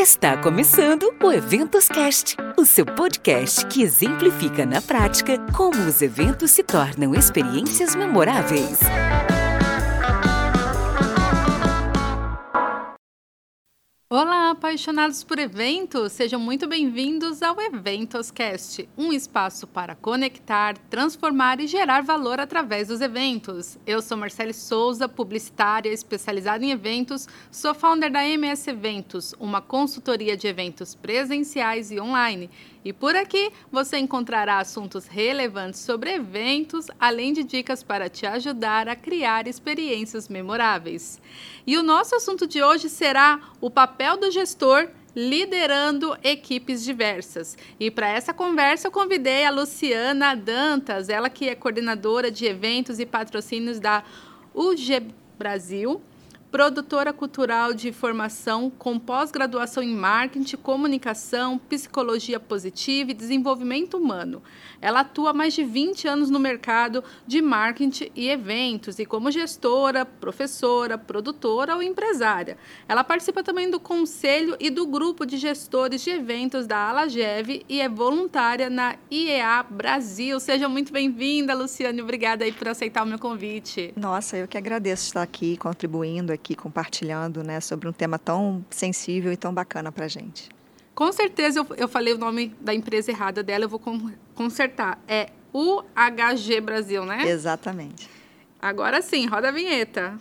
Está começando o Eventos Cast, o seu podcast que exemplifica na prática como os eventos se tornam experiências memoráveis. Apaixonados por eventos! Sejam muito bem-vindos ao Eventoscast, um espaço para conectar, transformar e gerar valor através dos eventos. Eu sou Marcele Souza, publicitária especializada em eventos, sou founder da MS Eventos, uma consultoria de eventos presenciais e online. E por aqui você encontrará assuntos relevantes sobre eventos, além de dicas para te ajudar a criar experiências memoráveis. E o nosso assunto de hoje será o papel do gestor liderando equipes diversas. E para essa conversa eu convidei a Luciana Dantas, ela que é coordenadora de eventos e patrocínios da UG Brasil produtora cultural de formação com pós-graduação em marketing, comunicação, psicologia positiva e desenvolvimento humano. Ela atua há mais de 20 anos no mercado de marketing e eventos e como gestora, professora, produtora ou empresária. Ela participa também do conselho e do grupo de gestores de eventos da Alagev e é voluntária na IEA Brasil. Seja muito bem-vinda, Luciane. Obrigada aí por aceitar o meu convite. Nossa, eu que agradeço estar aqui contribuindo aqui compartilhando né, sobre um tema tão sensível e tão bacana para a gente. Com certeza eu, eu falei o nome da empresa errada dela, eu vou consertar. É UHG Brasil, né? Exatamente. Agora sim, roda a vinheta.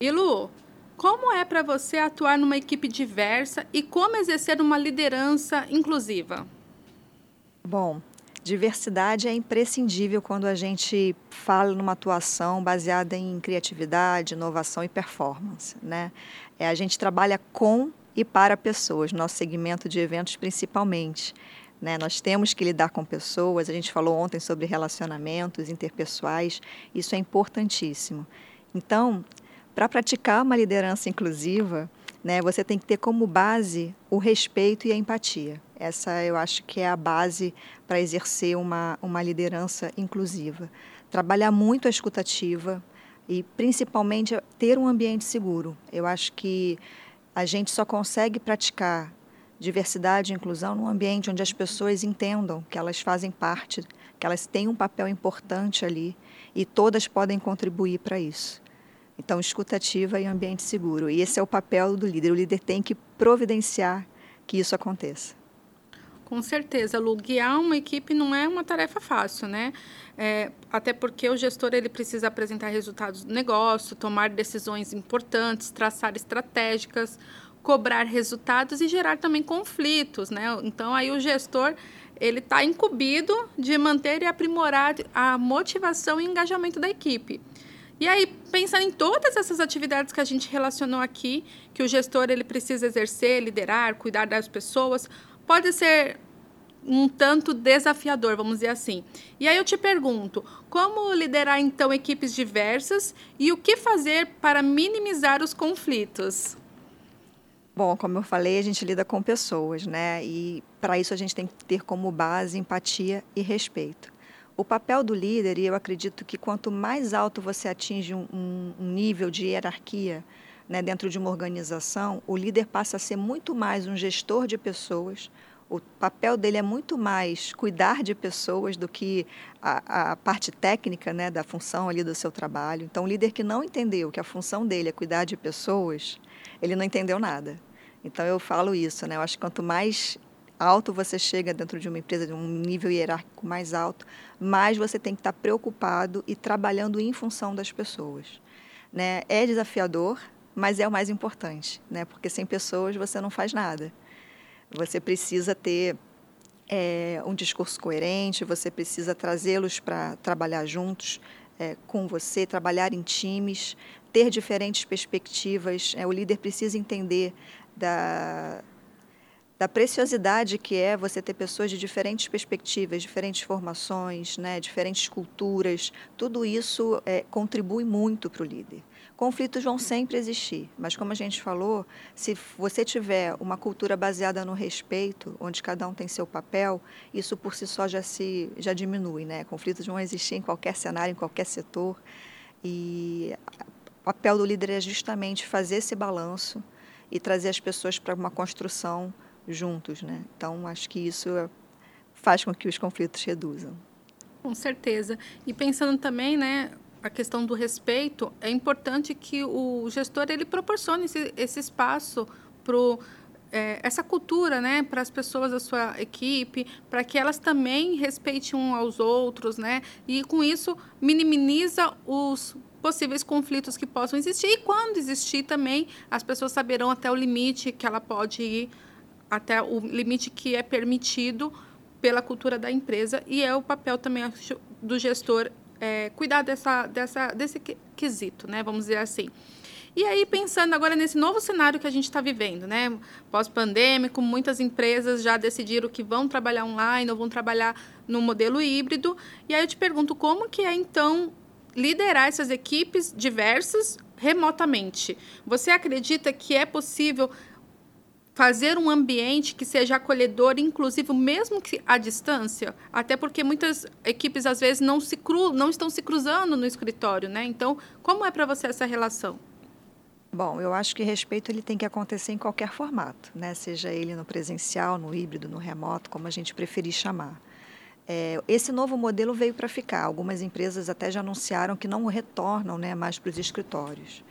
E Lu, como é para você atuar numa equipe diversa e como exercer uma liderança inclusiva? Bom, diversidade é imprescindível quando a gente fala numa atuação baseada em criatividade, inovação e performance, né? É, a gente trabalha com e para pessoas, nosso segmento de eventos principalmente. Né? Nós temos que lidar com pessoas, a gente falou ontem sobre relacionamentos interpessoais, isso é importantíssimo. Então, para praticar uma liderança inclusiva, né, você tem que ter como base o respeito e a empatia. Essa eu acho que é a base para exercer uma, uma liderança inclusiva. Trabalhar muito a escutativa e, principalmente, ter um ambiente seguro. Eu acho que a gente só consegue praticar diversidade e inclusão num ambiente onde as pessoas entendam que elas fazem parte, que elas têm um papel importante ali e todas podem contribuir para isso. Então, escutativa e ambiente seguro. E esse é o papel do líder. O líder tem que providenciar que isso aconteça. Com certeza, Lu, guiar uma equipe não é uma tarefa fácil, né? É, até porque o gestor ele precisa apresentar resultados do negócio, tomar decisões importantes, traçar estratégicas, cobrar resultados e gerar também conflitos, né? Então aí o gestor ele está incumbido de manter e aprimorar a motivação e engajamento da equipe. E aí, pensando em todas essas atividades que a gente relacionou aqui, que o gestor ele precisa exercer, liderar, cuidar das pessoas, pode ser um tanto desafiador, vamos dizer assim. E aí eu te pergunto, como liderar então equipes diversas e o que fazer para minimizar os conflitos? Bom, como eu falei, a gente lida com pessoas, né? E para isso a gente tem que ter como base empatia e respeito. O papel do líder, e eu acredito que quanto mais alto você atinge um, um nível de hierarquia né, dentro de uma organização, o líder passa a ser muito mais um gestor de pessoas, o papel dele é muito mais cuidar de pessoas do que a, a, parte técnica né, da função ali do seu trabalho. Então, o líder que não entendeu que a função dele é cuidar de pessoas, ele não entendeu nada. Então, eu falo isso, né? Eu acho que quanto mais alto você chega dentro de uma empresa, de um nível hierárquico mais alto, mais você tem que estar preocupado e trabalhando em função das pessoas. Né? É desafiador, mas é o mais importante, né? porque sem pessoas você não faz nada. Você precisa ter é, um discurso coerente, você precisa trazê-los para trabalhar juntos é, com você, trabalhar em times, ter diferentes perspectivas. É, o líder precisa entender da, da preciosidade que é você ter pessoas de diferentes perspectivas, diferentes formações, né, diferentes culturas. Tudo isso é, contribui muito para o líder. Conflitos vão sempre existir, mas como a gente falou, se você tiver uma cultura baseada no respeito, onde cada um tem seu papel, isso por si só já se já diminui, né? Conflitos vão existir em qualquer cenário, em qualquer setor, e o papel do líder é justamente fazer esse balanço e trazer as pessoas para uma construção juntos, né? Então acho que isso faz com que os conflitos reduzam. Com certeza. E pensando também, né, a questão do respeito, é importante que o gestor ele proporcione esse, esse espaço para é, essa cultura, né, para as pessoas da sua equipe, para que elas também respeitem uns aos outros, né, e com isso minimiza os possíveis conflitos que possam existir. E quando existir também as pessoas saberão até o limite que ela pode ir até o limite que é permitido pela cultura da empresa. E é o papel também do gestor é, cuidar dessa, dessa, desse quesito, né? Vamos dizer assim. E aí, pensando agora nesse novo cenário que a gente está vivendo, né? Pós-pandêmico, muitas empresas já decidiram que vão trabalhar online ou vão trabalhar no modelo híbrido. E aí eu te pergunto, como que é, então, liderar essas equipes diversas remotamente? Você acredita que é possível fazer um ambiente que seja acolhedor, inclusive mesmo que à distância, até porque muitas equipes às vezes não se cru, não estão se cruzando no escritório, né? Então, como é para você essa relação? Bom, eu acho que respeito ele tem que acontecer em qualquer formato, né? Seja ele no presencial, no híbrido, no remoto, como a gente preferir chamar. É, esse novo modelo veio para ficar. Algumas empresas até já anunciaram que não retornam né, mais para os escritórios.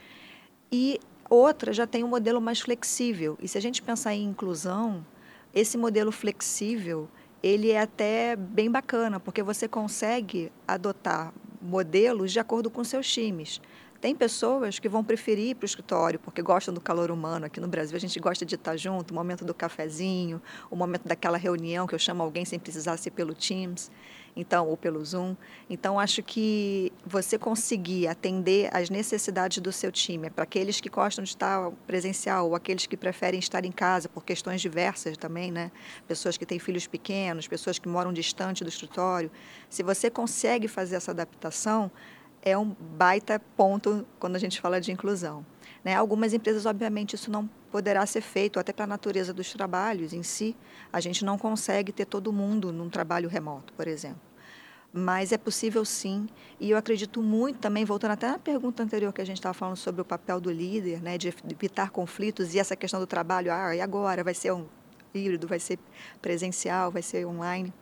E Outra já tem um modelo mais flexível. E se a gente pensar em inclusão, esse modelo flexível, ele é até bem bacana, porque você consegue adotar modelos de acordo com seus times. Tem pessoas que vão preferir ir para o escritório porque gostam do calor humano. Aqui no Brasil a gente gosta de estar junto, o momento do cafezinho, o momento daquela reunião que eu chamo alguém sem precisar ser pelo Teams então ou pelo Zoom. Então acho que você conseguir atender às necessidades do seu time, para aqueles que gostam de estar presencial ou aqueles que preferem estar em casa por questões diversas também, né? Pessoas que têm filhos pequenos, pessoas que moram distante do escritório. Se você consegue fazer essa adaptação, é um baita ponto quando a gente fala de inclusão. Né? Algumas empresas, obviamente, isso não poderá ser feito, até para a natureza dos trabalhos em si. A gente não consegue ter todo mundo num trabalho remoto, por exemplo mas é possível sim. E eu acredito muito também, voltando até na pergunta anterior que a gente estava falando sobre o papel do líder, né, de evitar conflitos e essa questão do trabalho, ah, e agora? Vai ser um híbrido, vai ser presencial, vai ser online?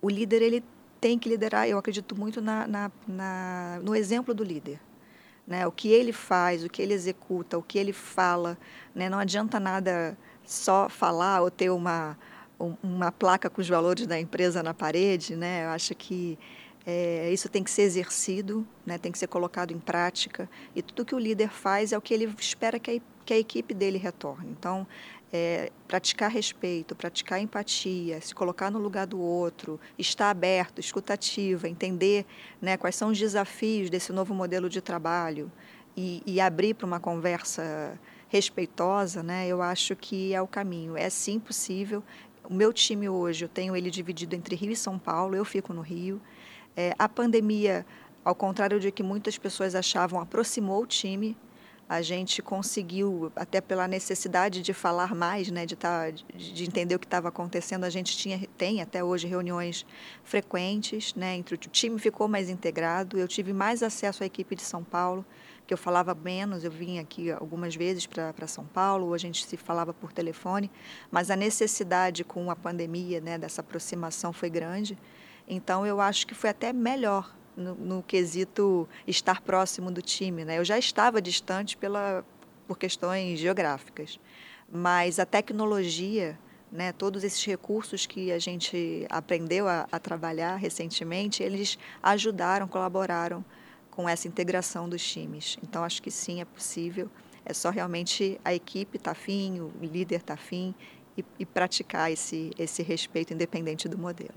O líder, ele tem que liderar, eu acredito muito na, na, na, no exemplo do líder. Né? O que ele faz, o que ele executa, o que ele fala. Né? Não adianta nada só falar ou ter uma uma placa com os valores da empresa na parede, né? Eu acho que é, isso tem que ser exercido, né? tem que ser colocado em prática. E tudo que o líder faz é o que ele espera que a, que a equipe dele retorne. Então, é, praticar respeito, praticar empatia, se colocar no lugar do outro, estar aberto, escutativa, entender né, quais são os desafios desse novo modelo de trabalho e, e abrir para uma conversa respeitosa, né, eu acho que é o caminho. É sim possível, o meu time hoje, eu tenho ele dividido entre Rio e São Paulo, eu fico no Rio. É, a pandemia, ao contrário de que muitas pessoas achavam, aproximou o time. A gente conseguiu, até pela necessidade de falar mais, né, de, tá, de entender o que estava acontecendo, a gente tinha, tem até hoje reuniões frequentes, né, entre o time ficou mais integrado, eu tive mais acesso à equipe de São Paulo, que eu falava menos, eu vim aqui algumas vezes para São Paulo, a gente se falava por telefone, mas a necessidade com a pandemia, né, dessa aproximação foi grande. Então eu acho que foi até melhor no, no quesito estar próximo do time, né? Eu já estava distante pela por questões geográficas, mas a tecnologia né, todos esses recursos que a gente aprendeu a, a, trabalhar recentemente, eles ajudaram, colaboraram com essa integração dos times. Então, acho que sim, é possível. É só realmente a equipe estar tá afim, o líder estar tá afim e, e praticar esse, esse respeito independente do modelo.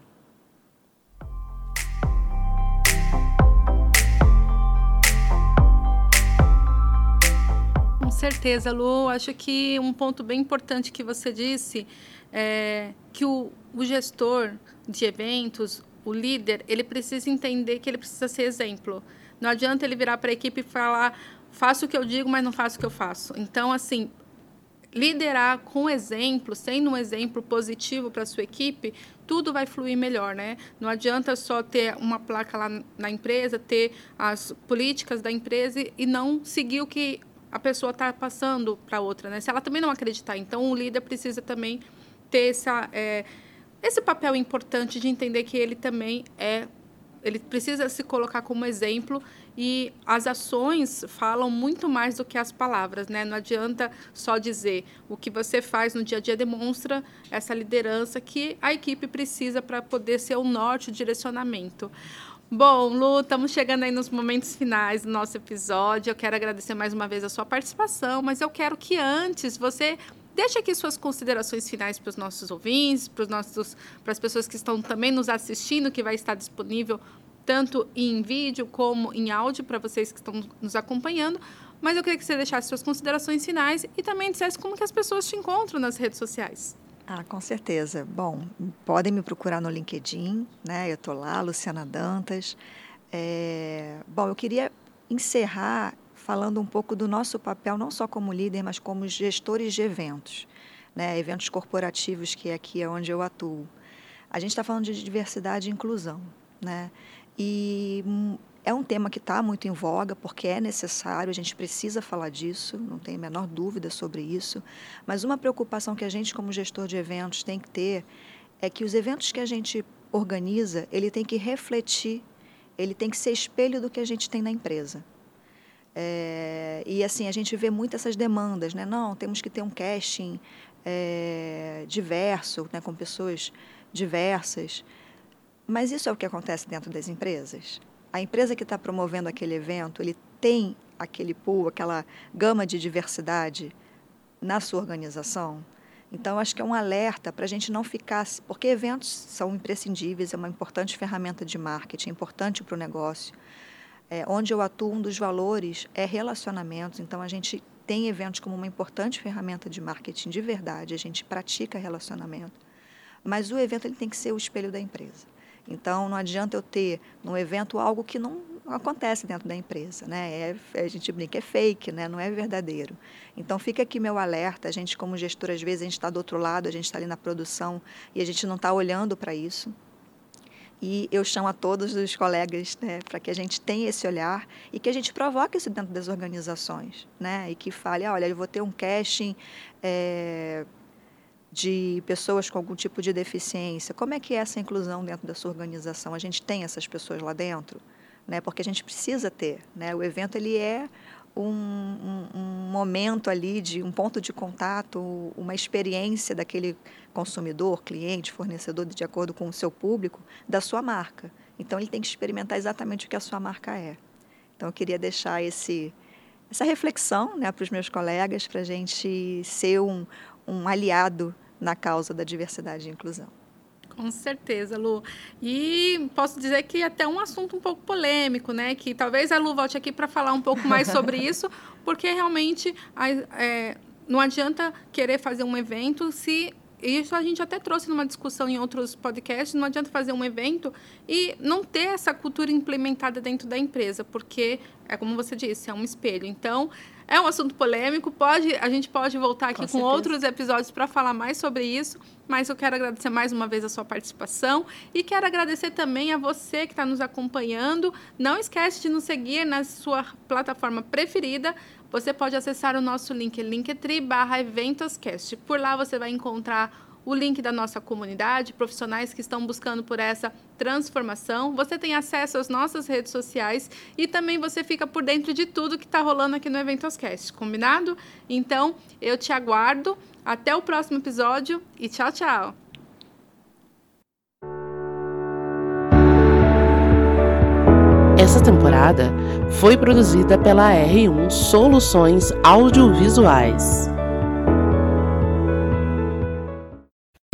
certeza, Lu. Acho que um ponto bem importante que você disse é que o, o gestor de eventos, o líder, ele precisa entender que ele precisa ser exemplo. Não adianta ele virar para a equipe e falar, faço o que eu digo, mas não faço o que eu faço. Então, assim, liderar com exemplo, sendo um exemplo positivo para a sua equipe, tudo vai fluir melhor, né? Não adianta só ter uma placa lá na empresa, ter as políticas da empresa e não seguir o que a pessoa está passando para outra, né? Se ela também não acreditar, então o líder precisa também ter essa, é, esse papel importante de entender que ele também é ele precisa se colocar como exemplo e as ações falam muito mais do que as palavras, né? Não adianta só dizer o que você faz no dia a dia demonstra essa liderança que a equipe precisa para poder ser o norte, o direcionamento. Bom, Lu, estamos chegando aí nos momentos finais do nosso episódio. Eu quero agradecer mais uma vez a sua participação, mas eu quero que antes você deixe aqui suas considerações finais para os nossos ouvintes, para, os nossos, para as pessoas que estão também nos assistindo, que vai estar disponível tanto em vídeo como em áudio para vocês que estão nos acompanhando. Mas eu queria que você deixasse suas considerações finais e também dissesse como que as pessoas te encontram nas redes sociais. Ah, com certeza. Bom, podem me procurar no LinkedIn, né? Eu estou lá, Luciana Dantas. É... Bom, eu queria encerrar falando um pouco do nosso papel, não só como líder, mas como gestores de eventos, né? eventos corporativos, que é aqui é onde eu atuo. A gente está falando de diversidade e inclusão. Né? E hum, é um tema que está muito em voga, porque é necessário, a gente precisa falar disso, não tem a menor dúvida sobre isso. Mas uma preocupação que a gente, como gestor de eventos, tem que ter é que os eventos que a gente organiza, ele tem que refletir, ele tem que ser espelho do que a gente tem na empresa. É, e assim, a gente vê muito essas demandas, né? Não, temos que ter um casting é, diverso, né, com pessoas diversas. Mas isso é o que acontece dentro das empresas. A empresa que está promovendo aquele evento, ele tem aquele pool, aquela gama de diversidade na sua organização. Então, acho que é um alerta para a gente não ficar. Porque eventos são imprescindíveis, é uma importante ferramenta de marketing, é importante para o negócio é, onde eu atuo, um dos valores é relacionamentos. Então, a gente tem eventos como uma importante ferramenta de marketing de verdade, a gente pratica relacionamento. Mas o evento ele tem que ser o espelho da empresa. Então, não adianta eu ter no evento algo que não acontece dentro da empresa, né? É, a gente brinca, é fake, né? Não é verdadeiro. Então, fica aqui meu alerta. A gente, como gestor, às vezes a gente está do outro lado, a gente está ali na produção e a gente não está olhando para isso. E eu chamo a todos os colegas né, para que a gente tenha esse olhar e que a gente provoque isso dentro das organizações. Né, e que fale, olha, eu vou ter um casting é, de pessoas com algum tipo de deficiência. Como é que é essa inclusão dentro da sua organização? A gente tem essas pessoas lá dentro? Né, porque a gente precisa ter. Né, o evento ele é um, um, um, momento ali de um ponto de contato, uma experiência daquele consumidor, cliente, fornecedor, de acordo com o seu público, da sua marca. Então ele tem que experimentar exatamente o que a sua marca é. Então eu queria deixar esse, essa reflexão né, para os meus colegas, para a gente ser um, um aliado na causa da diversidade e inclusão. Com certeza, Lu. E posso dizer que até um assunto um pouco polêmico, né? Que talvez a Lu volte aqui para falar um pouco mais sobre isso, porque realmente é, não adianta querer fazer um evento se isso a gente até trouxe numa discussão em outros podcasts, não adianta fazer um evento e não ter essa cultura implementada dentro da empresa, porque é como você disse, é um espelho. Então, é um assunto polêmico, pode, a gente pode voltar aqui com, com outros episódios para falar mais sobre isso, mas eu quero agradecer mais uma vez a sua participação e quero agradecer também a você que está nos acompanhando. Não esquece de nos seguir na sua plataforma preferida. Você pode acessar o nosso link, linktree barra eventoscast. Por lá você vai encontrar o link da nossa comunidade, profissionais que estão buscando por essa transformação. Você tem acesso às nossas redes sociais e também você fica por dentro de tudo que está rolando aqui no Eventoscast, combinado? Então, eu te aguardo. Até o próximo episódio e tchau, tchau! Essa temporada foi produzida pela R1 Soluções Audiovisuais.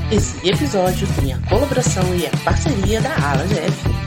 Esse episódio tem a colaboração e a parceria da Ala GF.